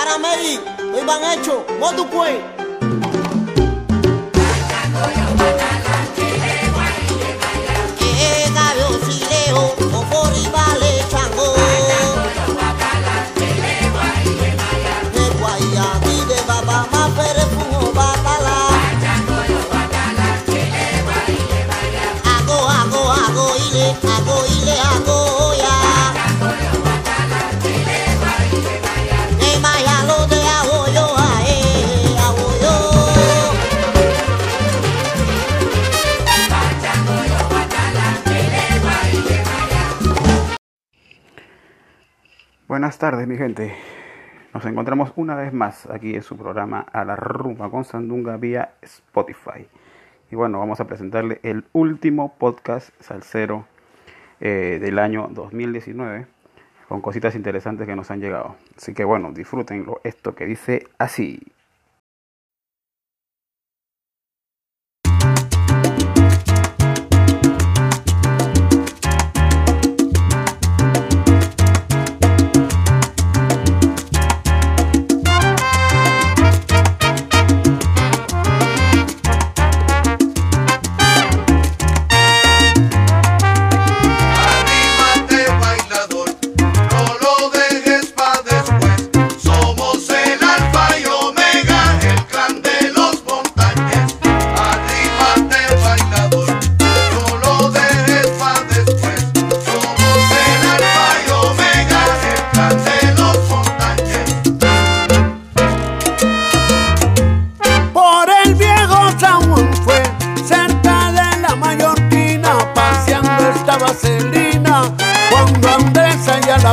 Paramedic, Iván Hecho, Queen. Buenas tardes, mi gente. Nos encontramos una vez más aquí en su programa A la Rumba con Sandunga vía Spotify. Y bueno, vamos a presentarle el último podcast salsero eh, del año 2019 con cositas interesantes que nos han llegado. Así que bueno, disfrútenlo. Esto que dice así.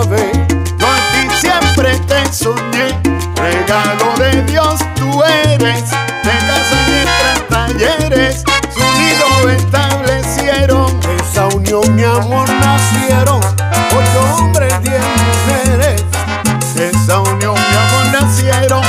primera. Yo a ti siempre te soñé, regalo de Dios tú eres. De casa y talleres, su nido establecieron. Esa unión y amor nacieron, ocho hombres, diez mujeres. Esa unión y amor nacieron.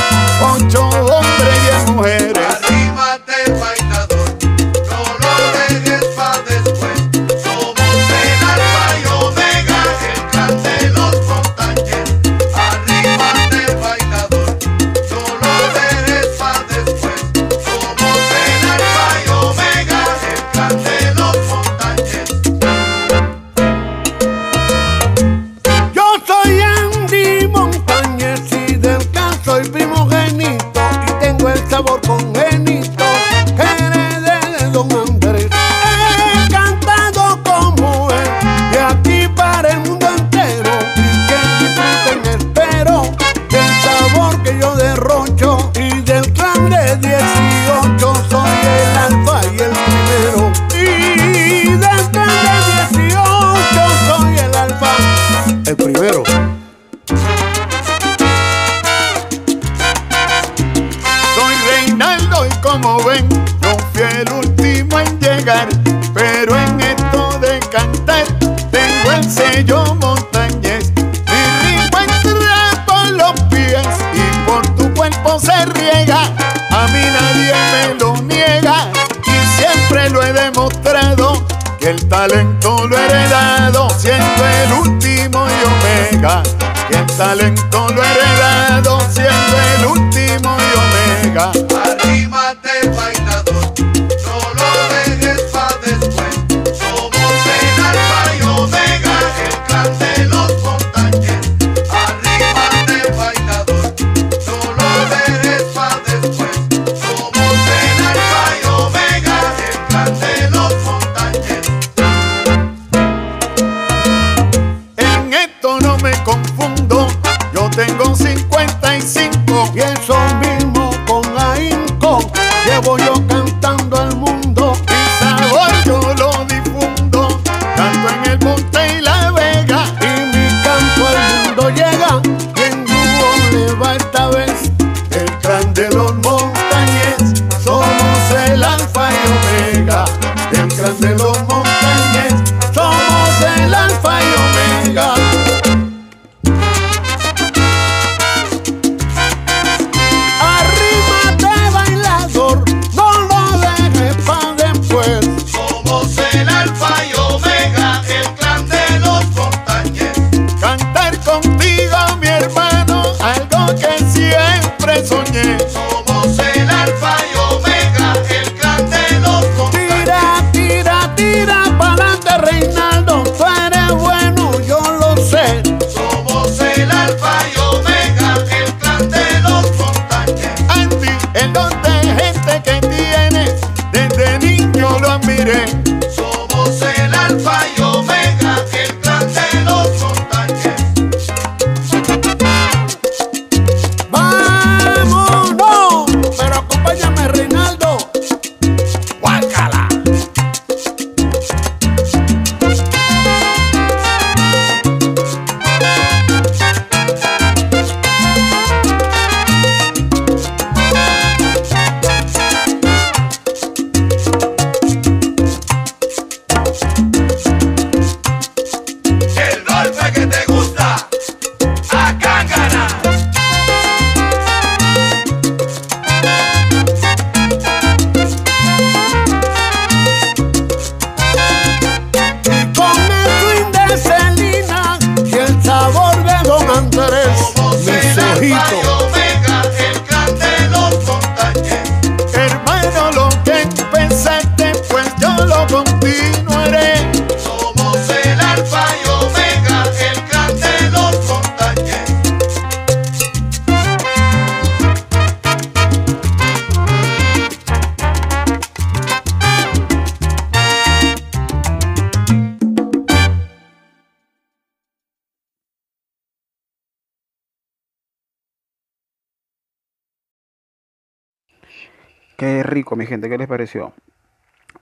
Rico, mi gente, ¿qué les pareció?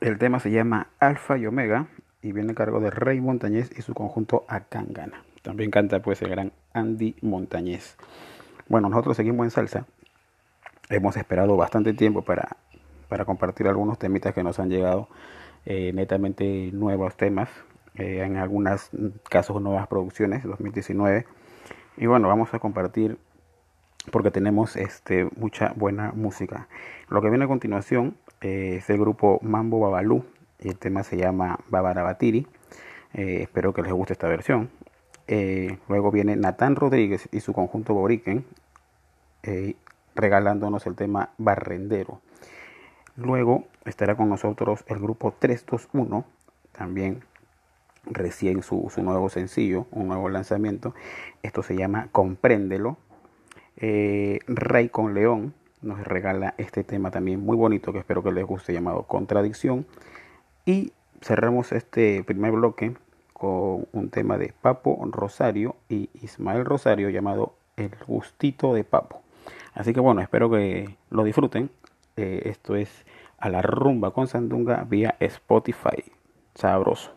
El tema se llama Alfa y Omega y viene a cargo de Rey Montañez y su conjunto Akangana. También canta pues el gran Andy Montañez. Bueno, nosotros seguimos en salsa. Hemos esperado bastante tiempo para, para compartir algunos temitas que nos han llegado, eh, netamente nuevos temas, eh, en algunos casos nuevas producciones, 2019. Y bueno, vamos a compartir porque tenemos este, mucha buena música. Lo que viene a continuación eh, es el grupo Mambo Babalú el tema se llama Babarabatiri. Eh, espero que les guste esta versión. Eh, luego viene Natán Rodríguez y su conjunto Boriken eh, regalándonos el tema Barrendero. Luego estará con nosotros el grupo 321, también recién su, su nuevo sencillo, un nuevo lanzamiento. Esto se llama Compréndelo. Rey con León nos regala este tema también muy bonito que espero que les guste llamado Contradicción. Y cerramos este primer bloque con un tema de Papo Rosario y Ismael Rosario llamado El gustito de Papo. Así que bueno, espero que lo disfruten. Eh, esto es a la rumba con Sandunga vía Spotify. Sabroso.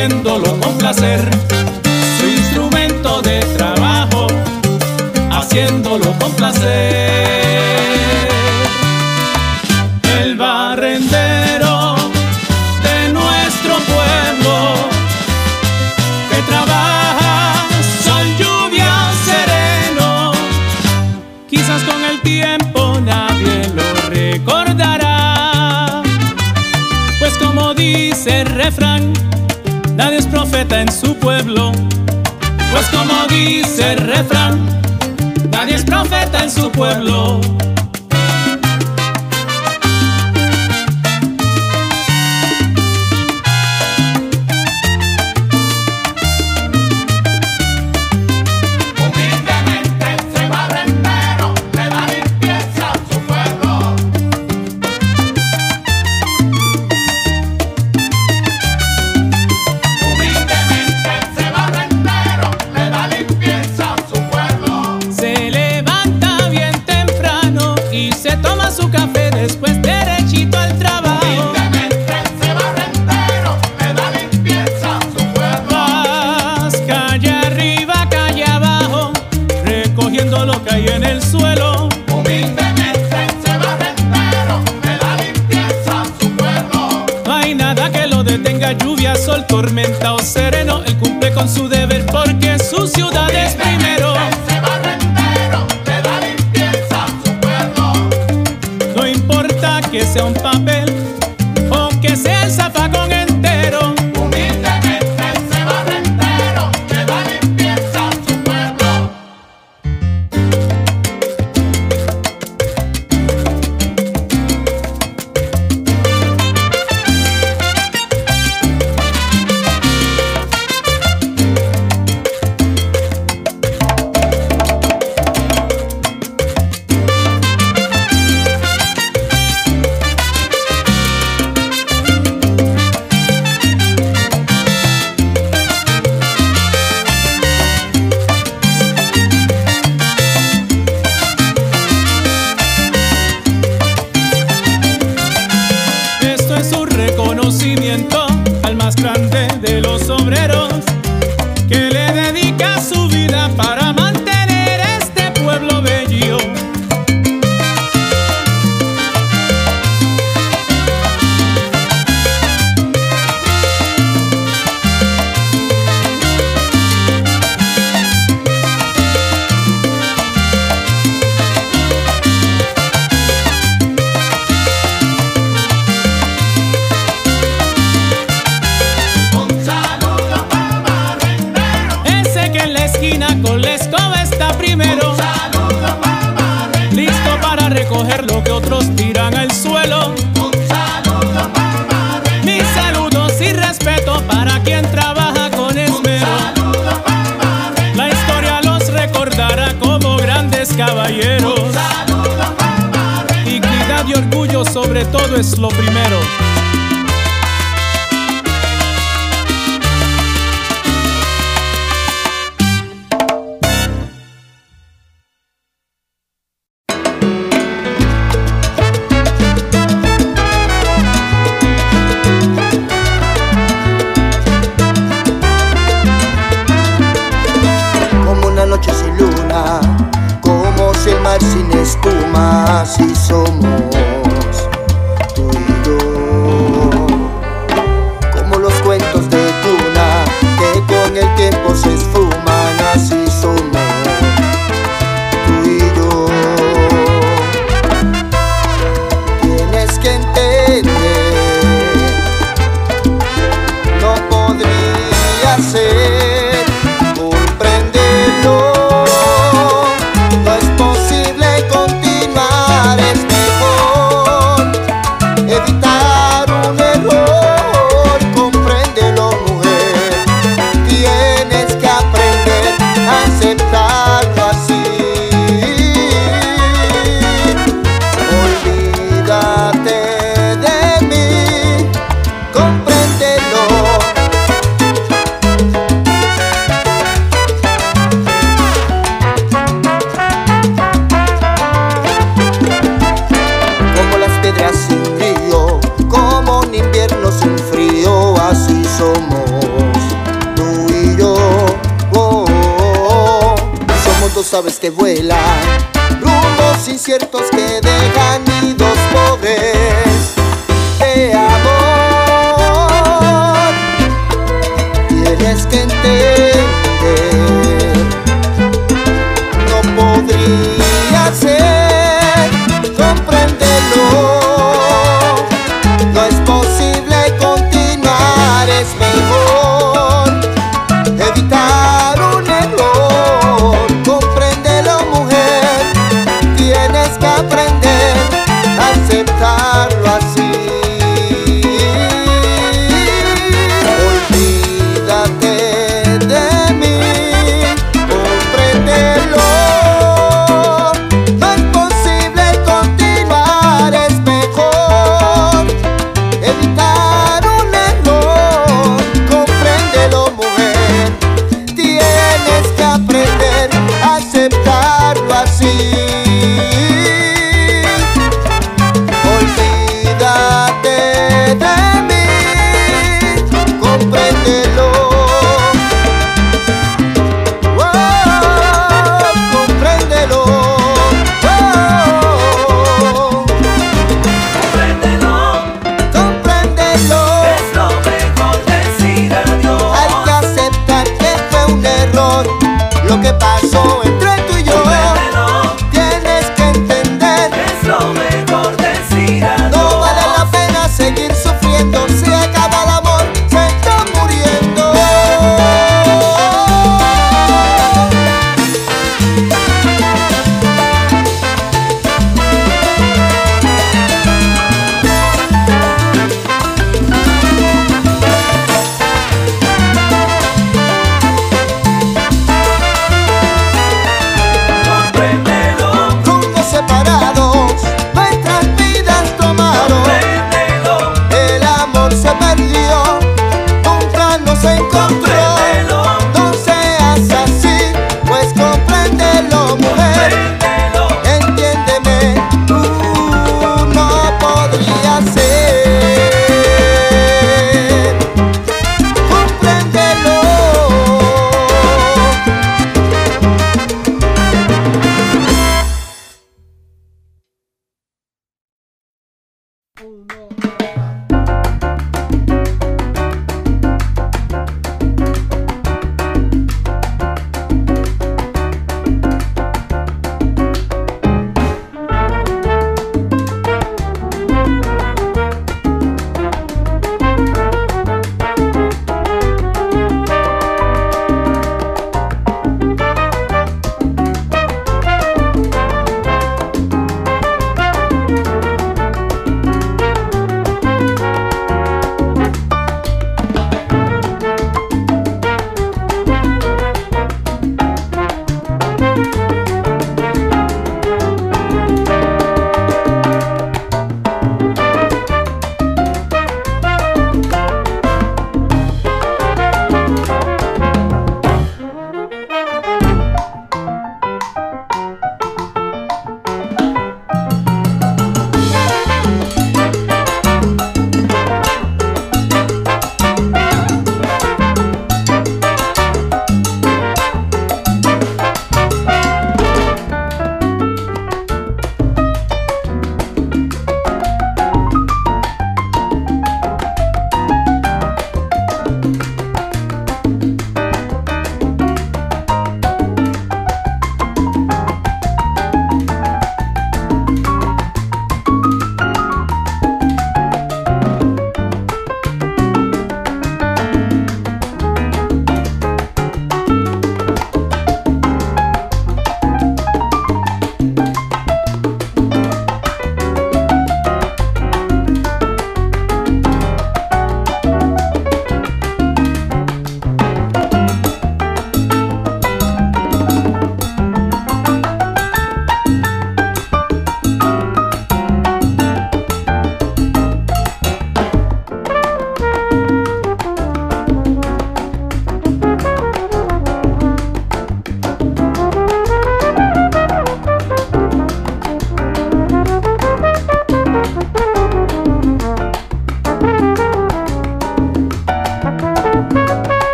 haciéndolo con placer. pueblo. Pues como dice el refrán, nadie es profeta en su pueblo.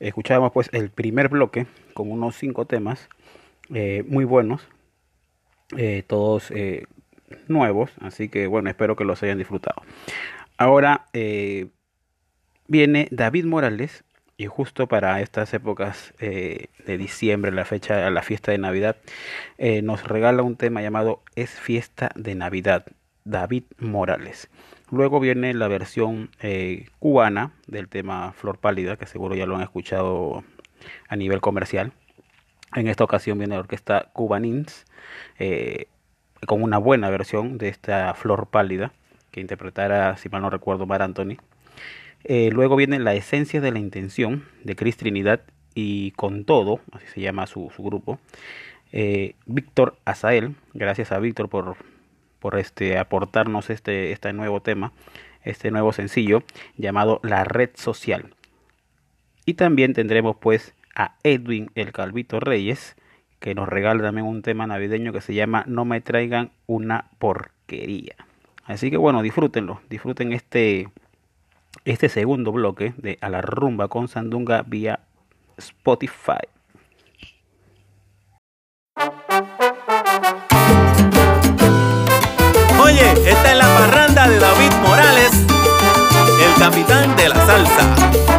Escuchábamos pues el primer bloque con unos cinco temas eh, muy buenos, eh, todos eh, nuevos, así que bueno, espero que los hayan disfrutado. Ahora viene David Morales y justo para estas épocas de diciembre, la fecha, la fiesta de Navidad, nos regala un tema llamado Es fiesta de Navidad, David Morales. Luego viene la versión eh, cubana del tema Flor Pálida, que seguro ya lo han escuchado a nivel comercial. En esta ocasión viene la orquesta Cubanins eh, con una buena versión de esta Flor Pálida que interpretara, si mal no recuerdo, Mar Anthony. Eh, luego viene La Esencia de la Intención de Cris Trinidad y Con Todo, así se llama su, su grupo. Víctor Azael, gracias a Víctor por, por este, aportarnos este, este nuevo tema, este nuevo sencillo llamado La Red Social. Y también tendremos pues a Edwin el Calvito Reyes, que nos regala también un tema navideño que se llama No me traigan una porquería. Así que bueno, disfrútenlo, disfruten este, este segundo bloque de A la Rumba con Sandunga vía Spotify. Oye, esta es la parranda de David Morales, el capitán de la salsa.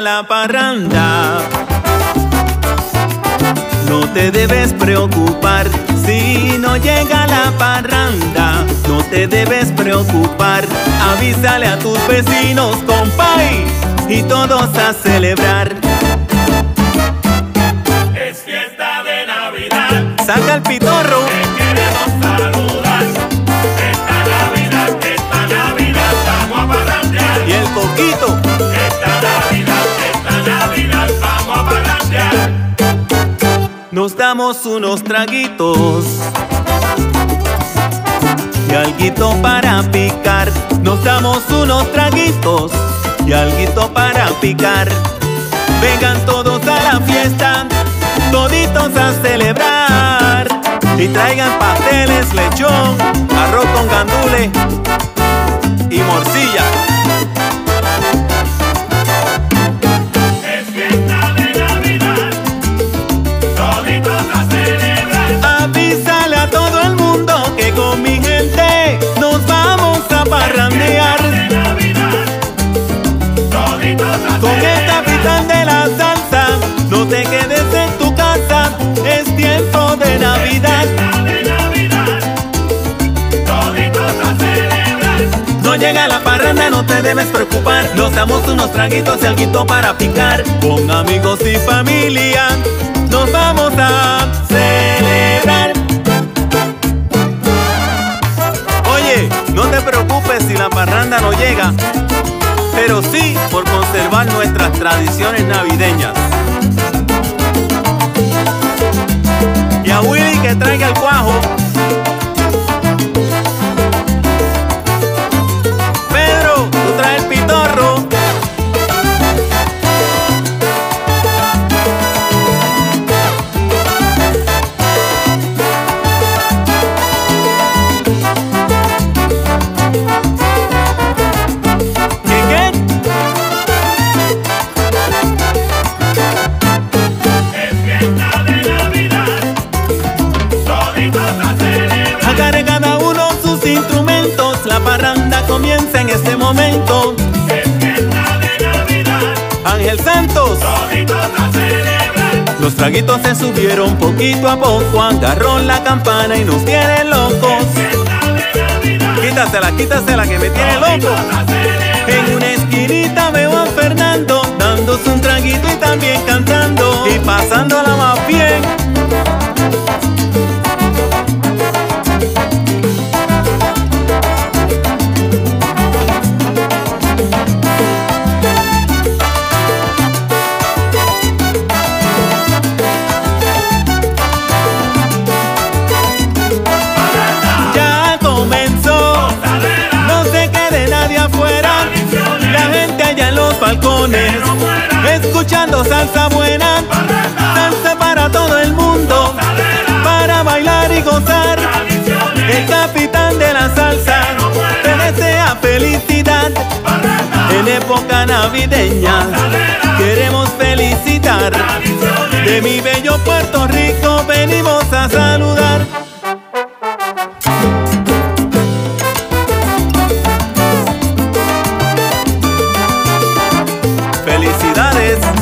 La parranda, no te debes preocupar. Si no llega la parranda, no te debes preocupar. Avísale a tus vecinos, compay, y todos a celebrar. Es fiesta de Navidad, Saca el pitorro, te queremos saludar. Esta Navidad, esta Navidad, vamos a parrandear. y el coquito. Nos damos unos traguitos y alguito para picar. Nos damos unos traguitos y alguito para picar. Vengan todos a la fiesta, toditos a celebrar. Y traigan pasteles, lechón, arroz con gandule y morcilla. Llega la parranda, no te debes preocupar. Nos damos unos traguitos y alguito para picar. Con amigos y familia, nos vamos a celebrar. Oye, no te preocupes si la parranda no llega, pero sí por conservar nuestras tradiciones navideñas. Y a Willy que traiga el cuajo. Los traguitos se subieron poquito a poco. Agarró la campana y nos tiene locos. Quítasela, quítasela que me tiene loco. En una esquinita veo a Fernando dándose un traguito y también cantando y pasándola más bien. Salsa buena, salsa para todo el mundo, para bailar y gozar. El capitán de la salsa te desea felicidad en época navideña. Queremos felicitar de mi bello Puerto Rico, venimos a saludar. Felicidades.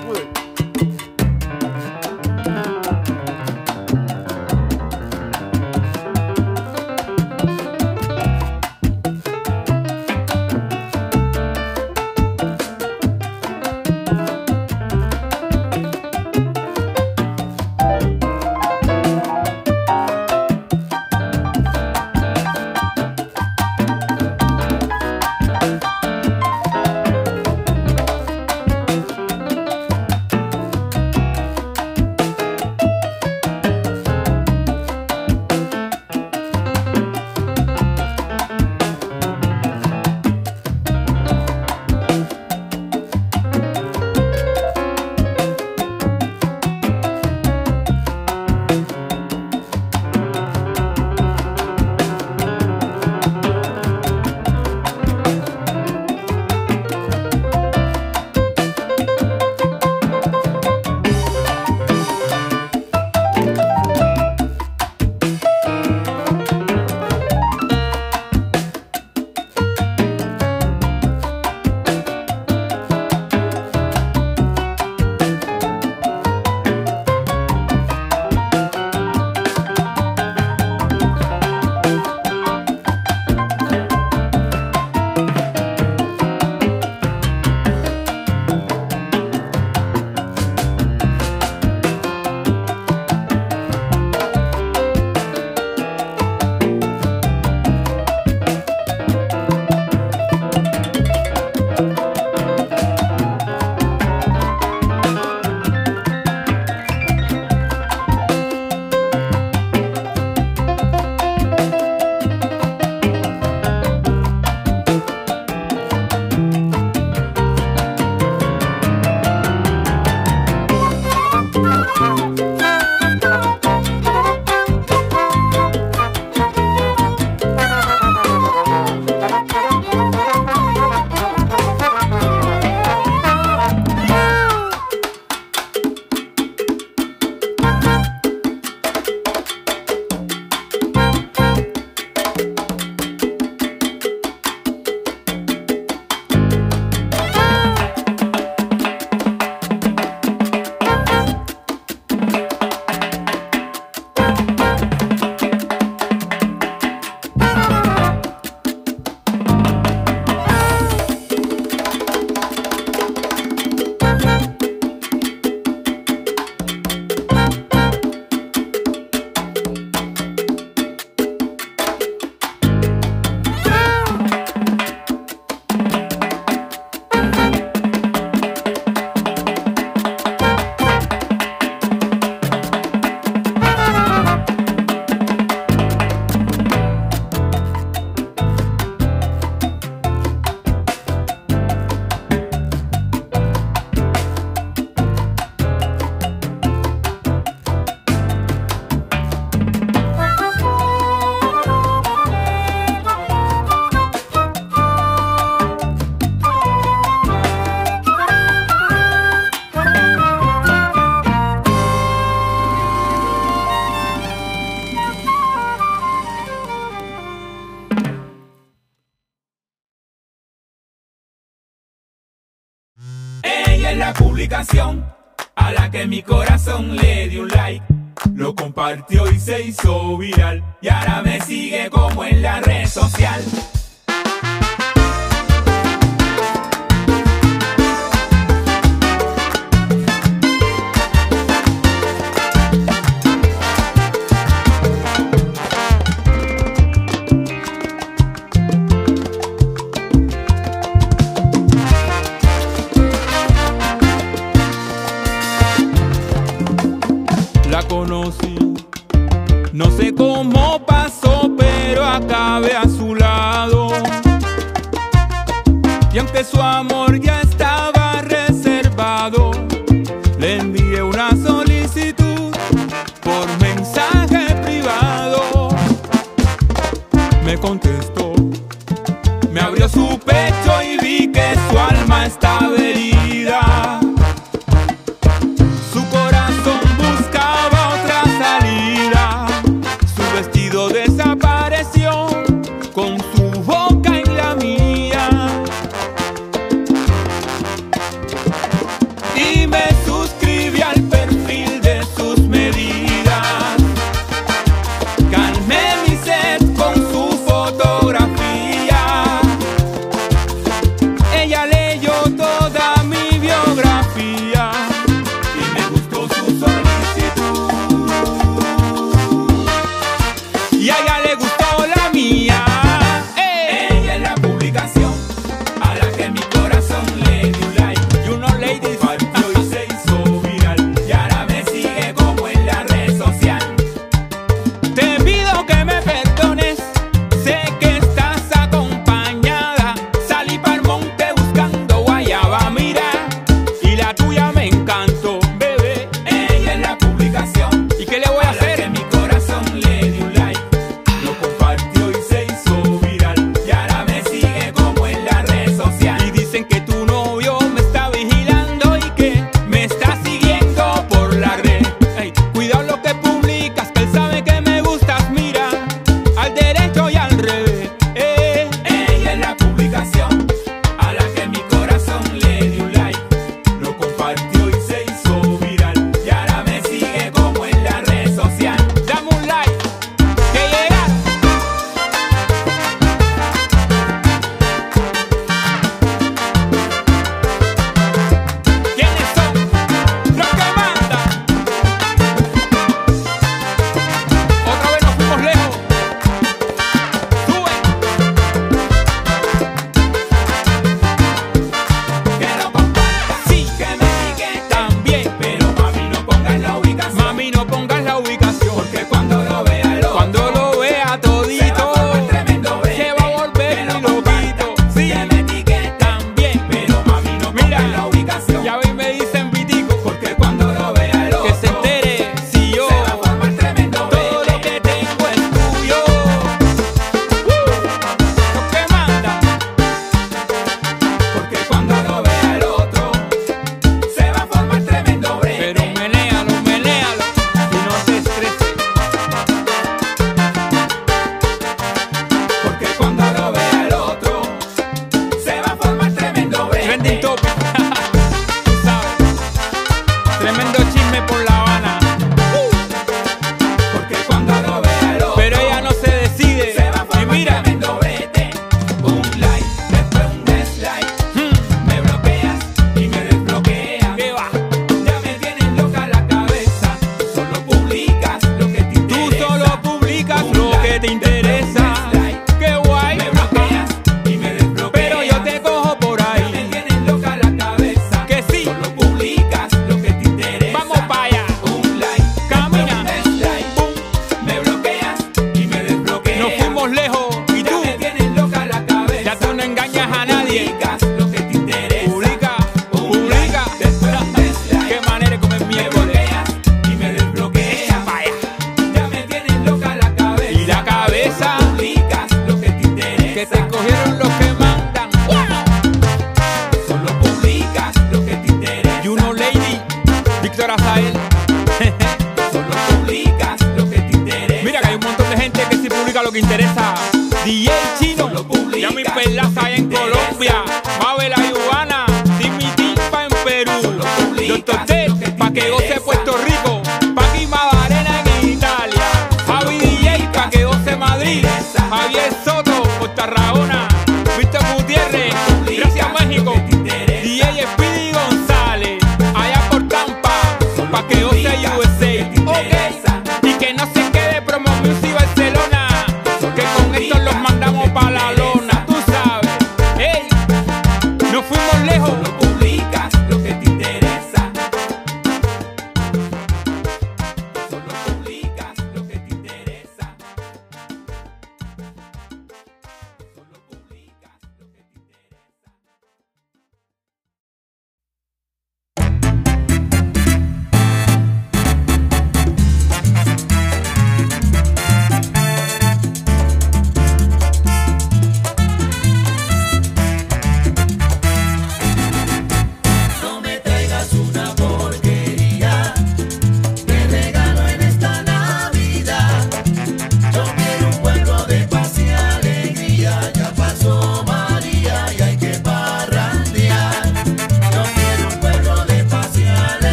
不能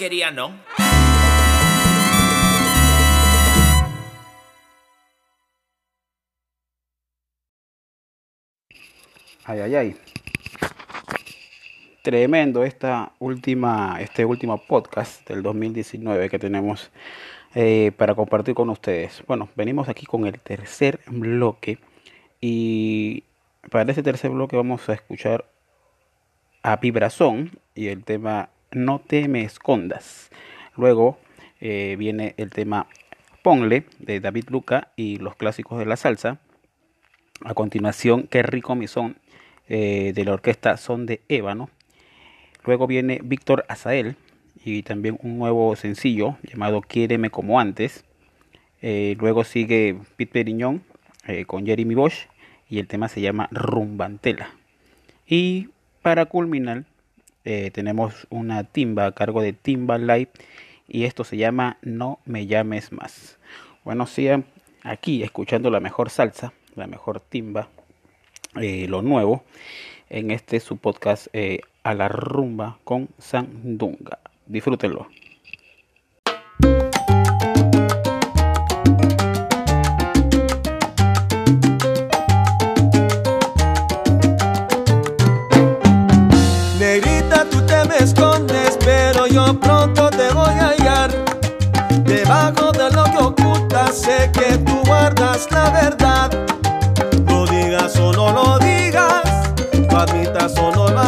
Porquería no. Ay, ay, ay. Tremendo esta última, este último podcast del 2019 que tenemos eh, para compartir con ustedes. Bueno, venimos aquí con el tercer bloque y para este tercer bloque vamos a escuchar a Vibrazón y el tema No te me escondas. Luego eh, viene el tema Ponle de David Luca y los clásicos de la salsa. A continuación, Qué rico mi son eh, de la orquesta Son de Ébano. Luego viene Víctor Azael y también un nuevo sencillo llamado Quiéreme como antes. Eh, luego sigue Pete Periñón con Jeremy Bosch y el tema se llama Rumbantela. Y para culminar eh, tenemos una timba a cargo de Timba Live y esto se llama No me llames más. Bueno, sigan aquí escuchando la mejor salsa, la mejor timba, eh, lo nuevo en este su podcast eh, a la rumba con Sandunga. Disfrútenlo. Yo pronto te voy a hallar. Debajo de lo que ocultas, sé que tú guardas la verdad. Lo digas o no lo digas, lo o no lo.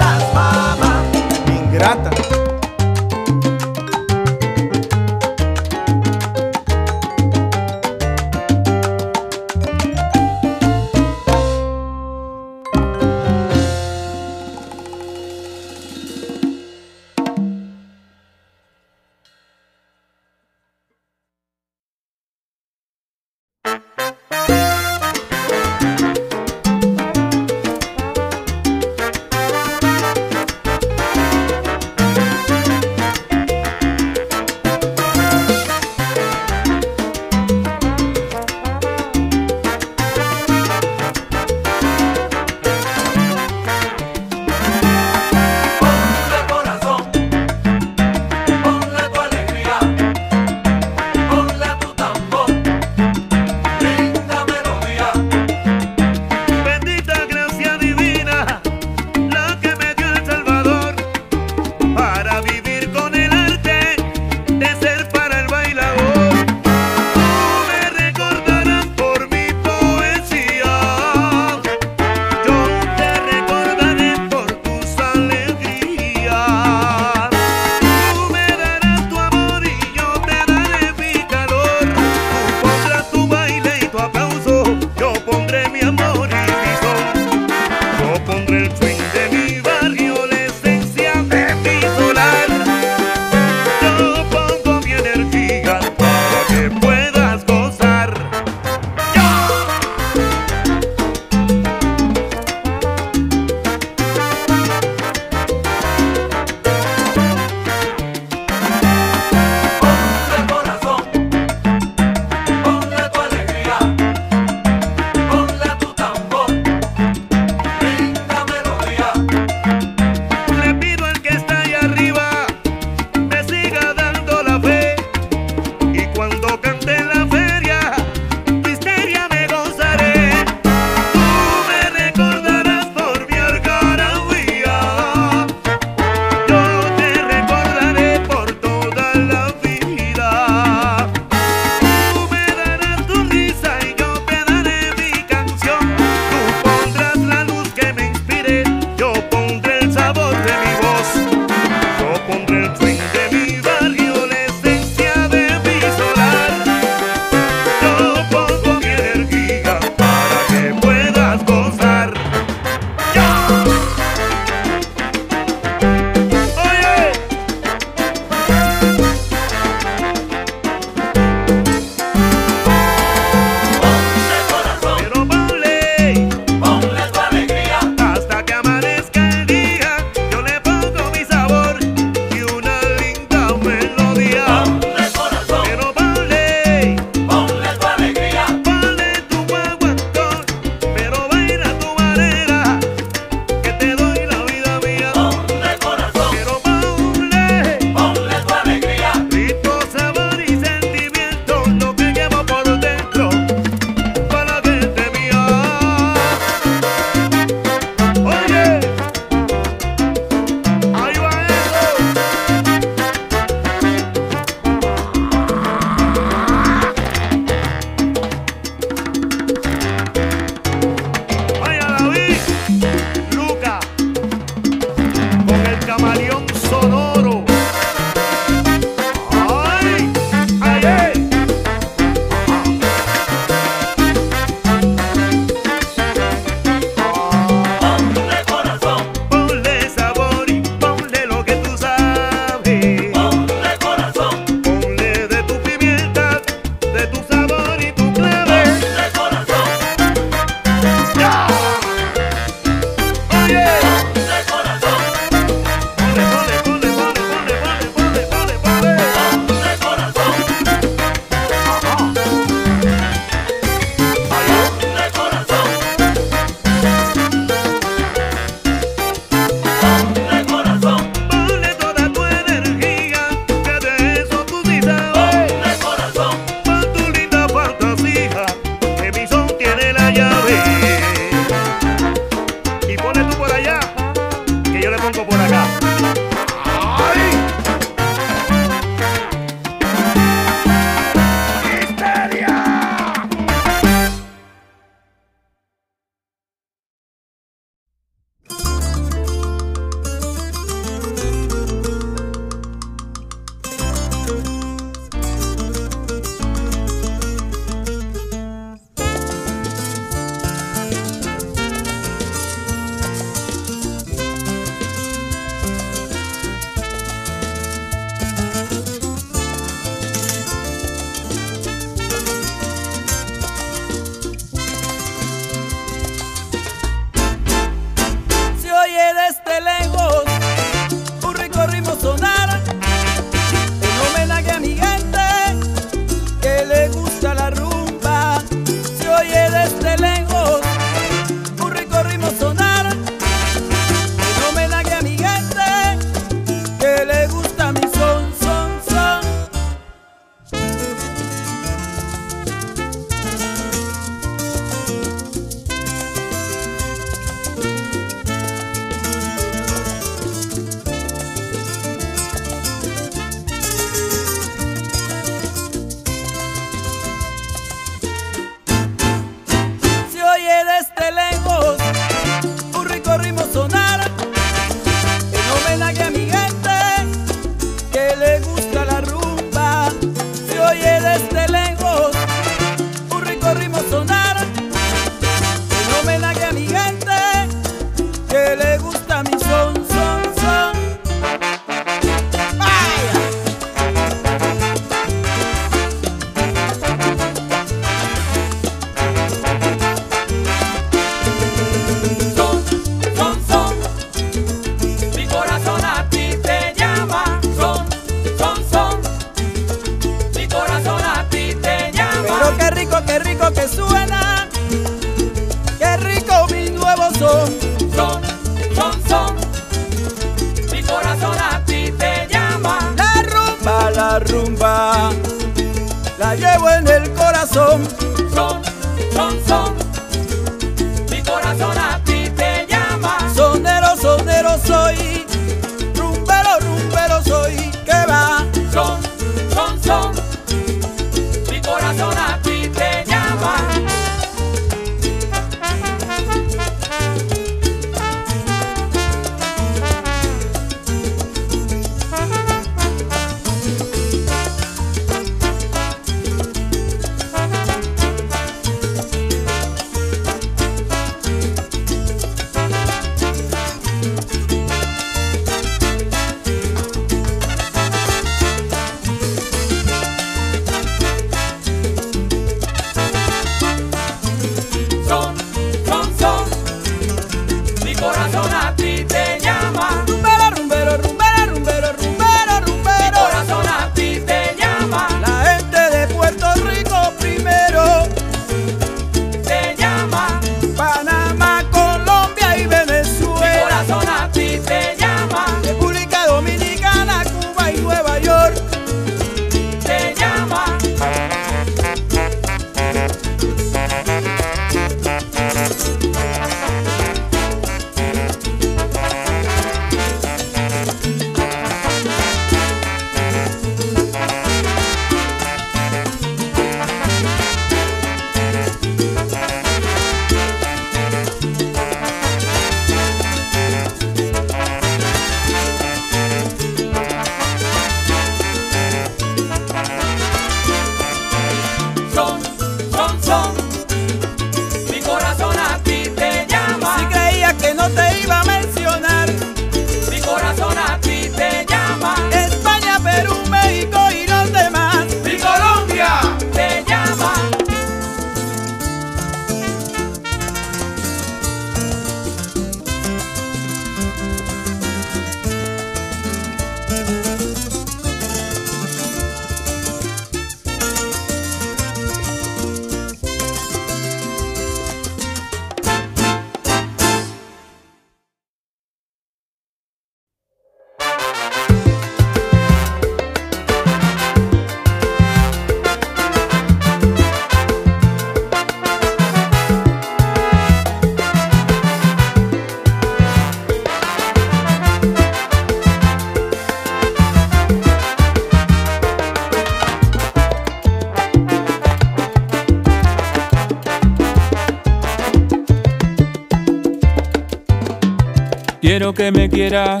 Quiero que me quieras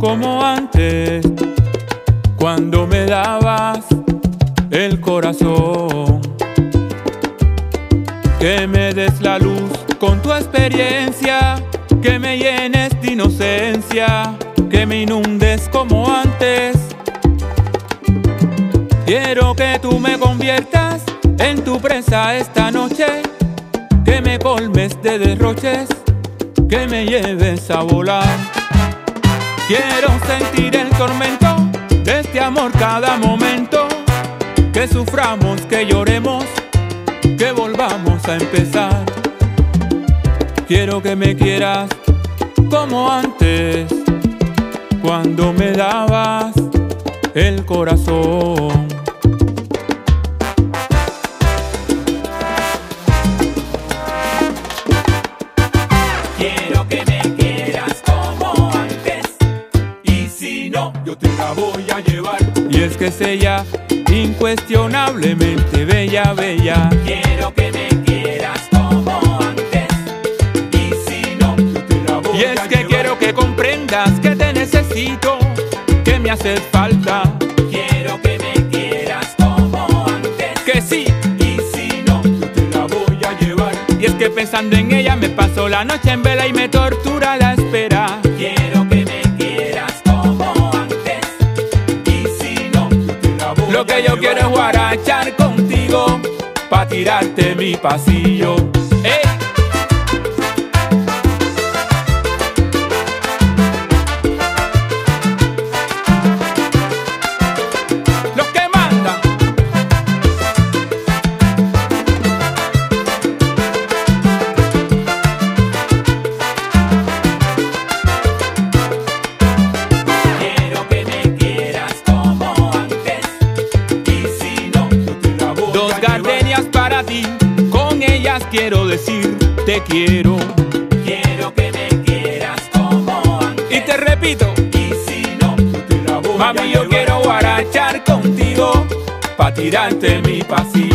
como antes, cuando me dabas el corazón. Que me des la luz con tu experiencia, que me llenes de inocencia, que me inundes como antes. Quiero que tú me conviertas en tu presa esta noche, que me colmes de derroches, que me lleves a volar. Quiero sentir el tormento de este amor cada momento, que suframos, que lloremos, que volvamos a empezar. Quiero que me quieras como antes, cuando me dabas el corazón. Y es que es ella incuestionablemente bella, bella. Quiero que me quieras como antes. Y si no, yo te la voy Y es a que llevar. quiero que comprendas que te necesito, que me haces falta. Quiero que me quieras como antes. Que sí, Y si no, yo te la voy a llevar. y es que pensando en ella me paso la noche en vela y me tortura tirarte mi pasillo. Pa' tirarte mi pasillo.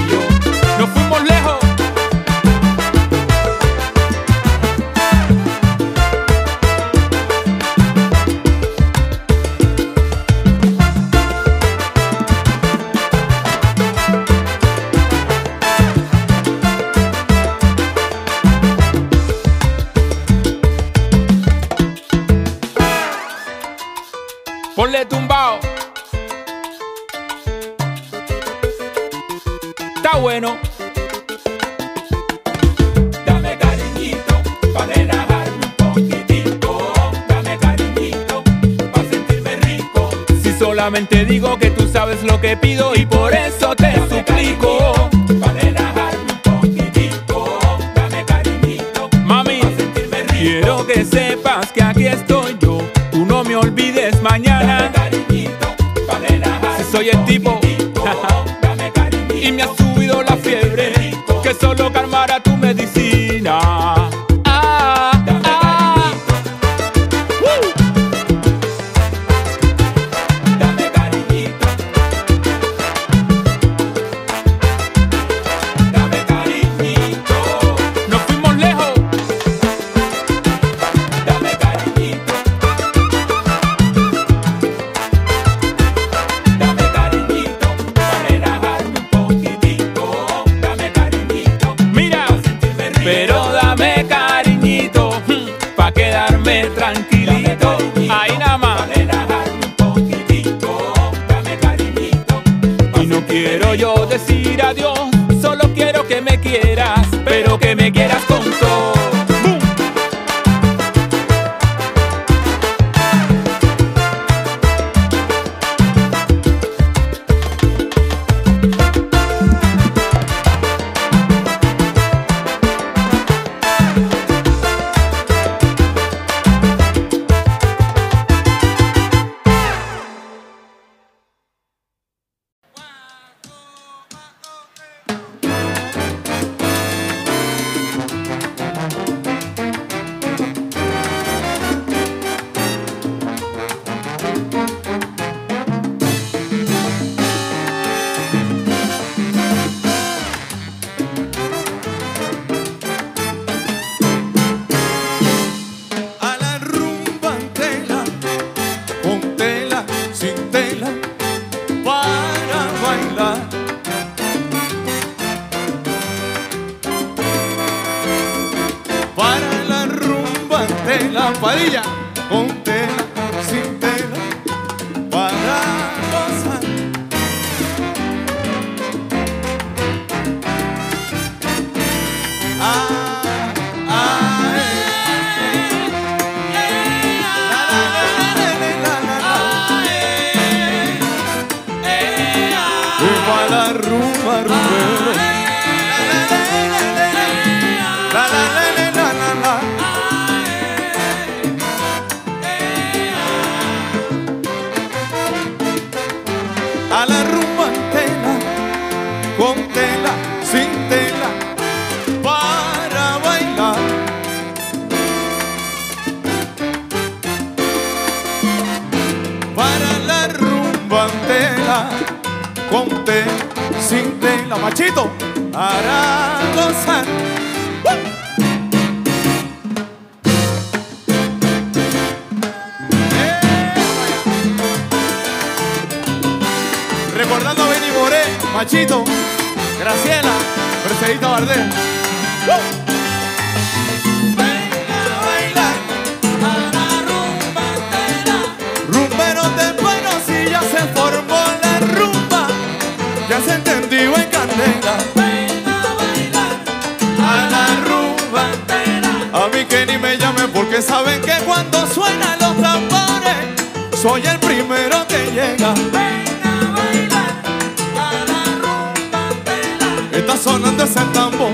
sonando ese tambor.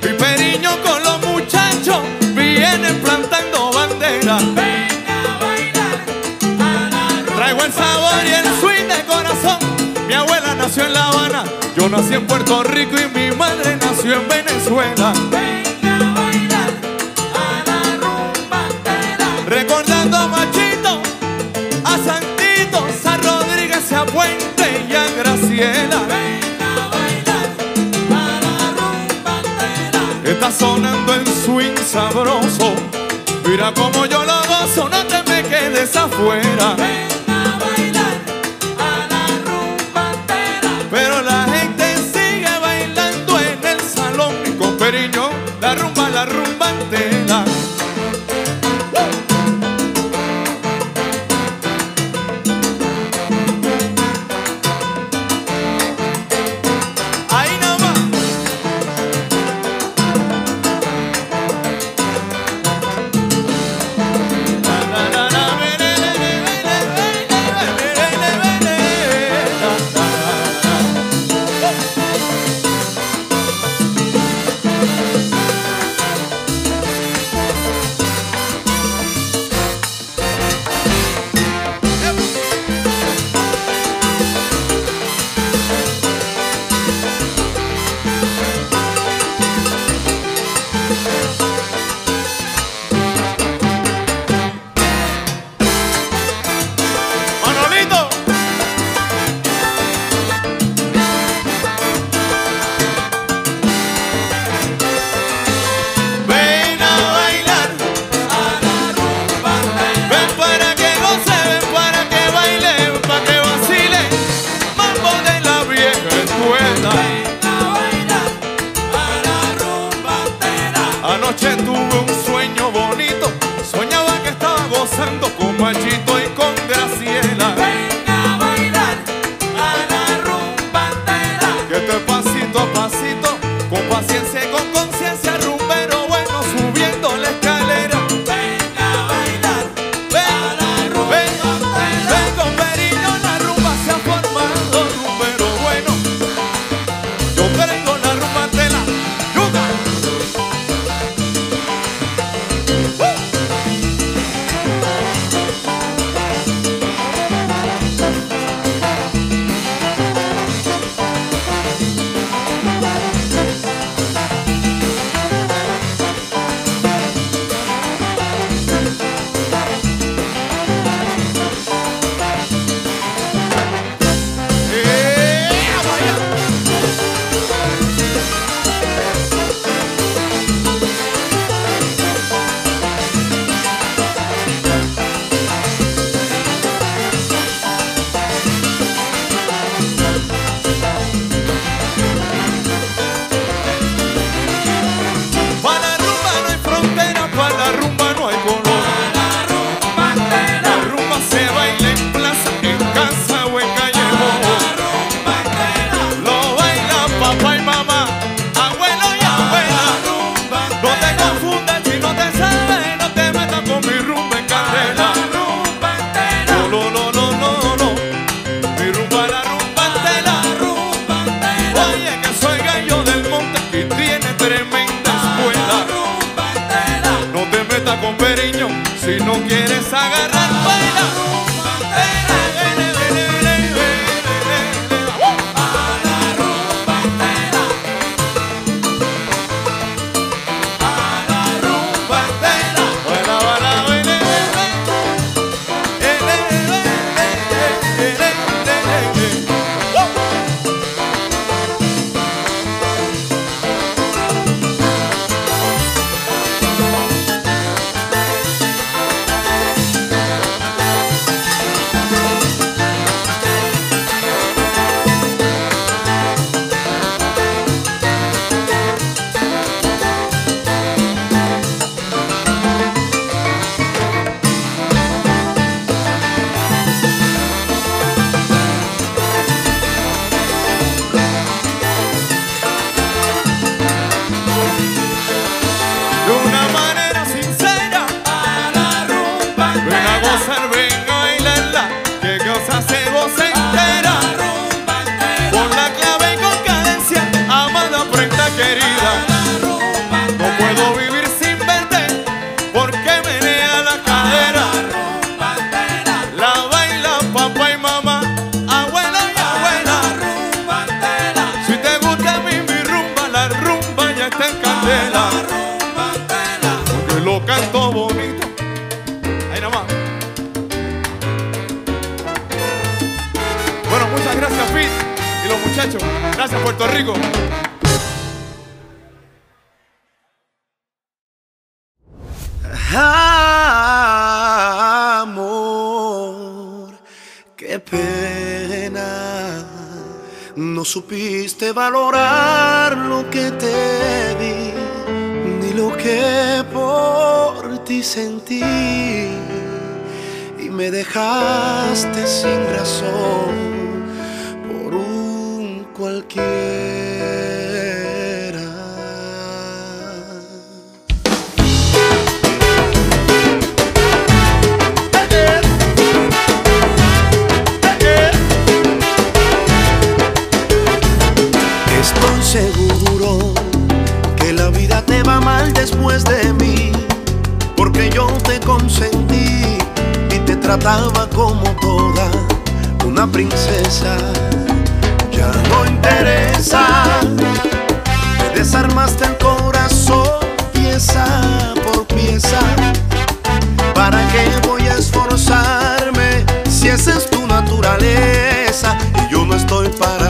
Piperiño con los muchachos vienen plantando bandera. Venga a bailar a la Traigo el sabor y el swing de corazón. Mi abuela nació en La Habana, yo nací en Puerto Rico y mi madre nació en Venezuela. Venga a bailar a la rumba Recordando a Machito, a Santito, a Rodríguez, a Puente y a Graciela. sonando el swing sabroso. Mira como yo lo gozo, no te me quedes afuera. trataba como toda una princesa. Ya no interesa, me desarmaste el corazón pieza por pieza. ¿Para qué voy a esforzarme si esa es tu naturaleza y yo no estoy para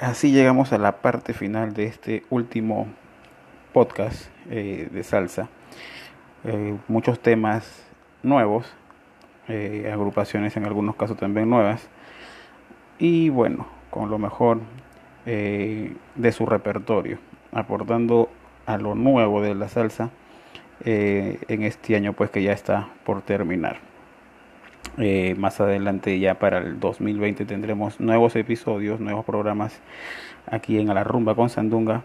así llegamos a la parte final de este último podcast eh, de salsa. Eh, muchos temas nuevos, eh, agrupaciones en algunos casos también nuevas. Y bueno, con lo mejor de su repertorio, aportando a lo nuevo de la salsa en este año pues que ya está por terminar. Eh, más adelante ya para el 2020 tendremos nuevos episodios, nuevos programas aquí en A la Rumba con Sandunga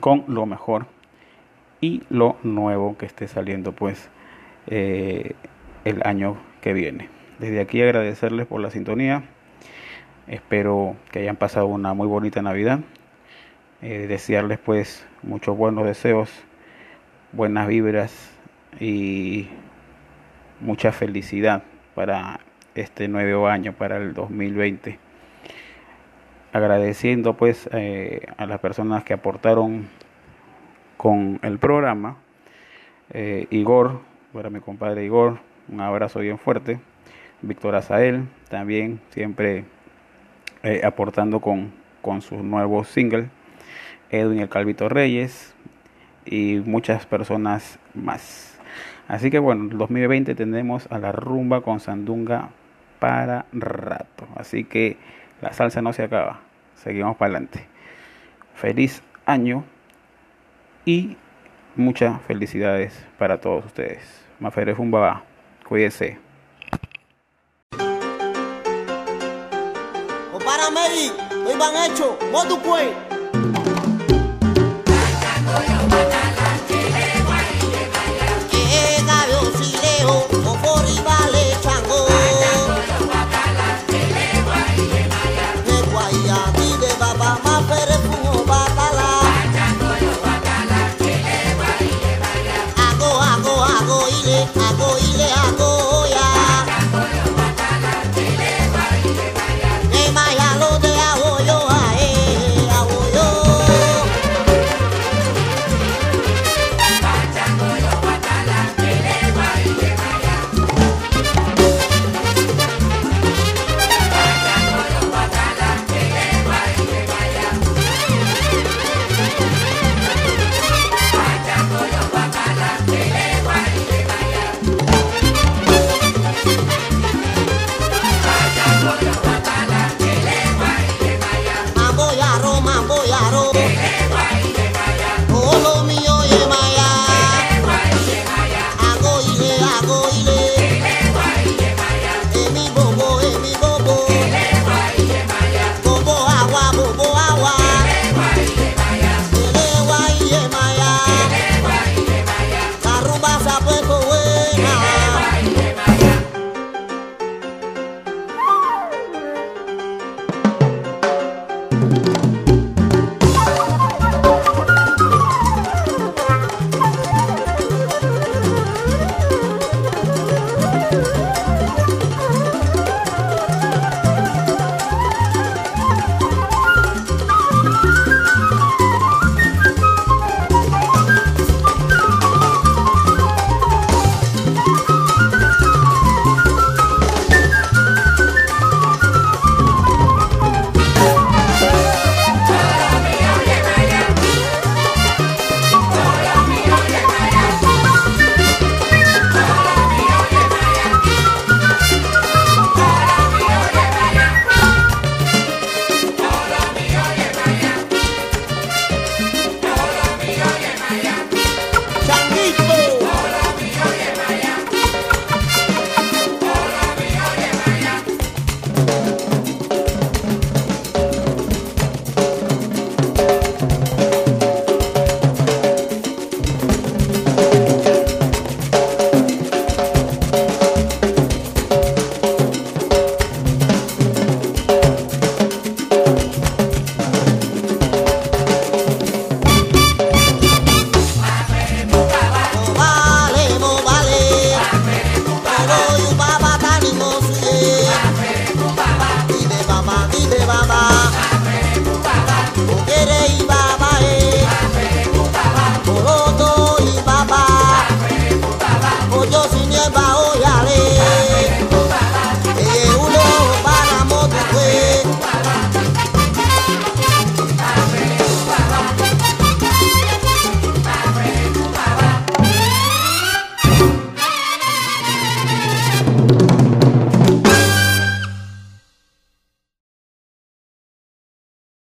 con lo mejor y lo nuevo que esté saliendo pues eh, el año que viene. Desde aquí agradecerles por la sintonía. Espero que hayan pasado una muy bonita Navidad. Eh, desearles pues muchos buenos deseos, buenas vibras y mucha felicidad para este nuevo año, para el 2020. Agradeciendo pues eh, a las personas que aportaron con el programa. Eh, Igor, para mi compadre Igor, un abrazo bien fuerte. Víctor Azael, también siempre eh, aportando con, con sus nuevos singles. Edwin Calvito Reyes y muchas personas más. Así que bueno, el 2020 tendremos a la rumba con Sandunga para rato. Así que la salsa no se acaba. Seguimos para adelante. Feliz año y muchas felicidades para todos ustedes. Mafere Fumbaba, pues.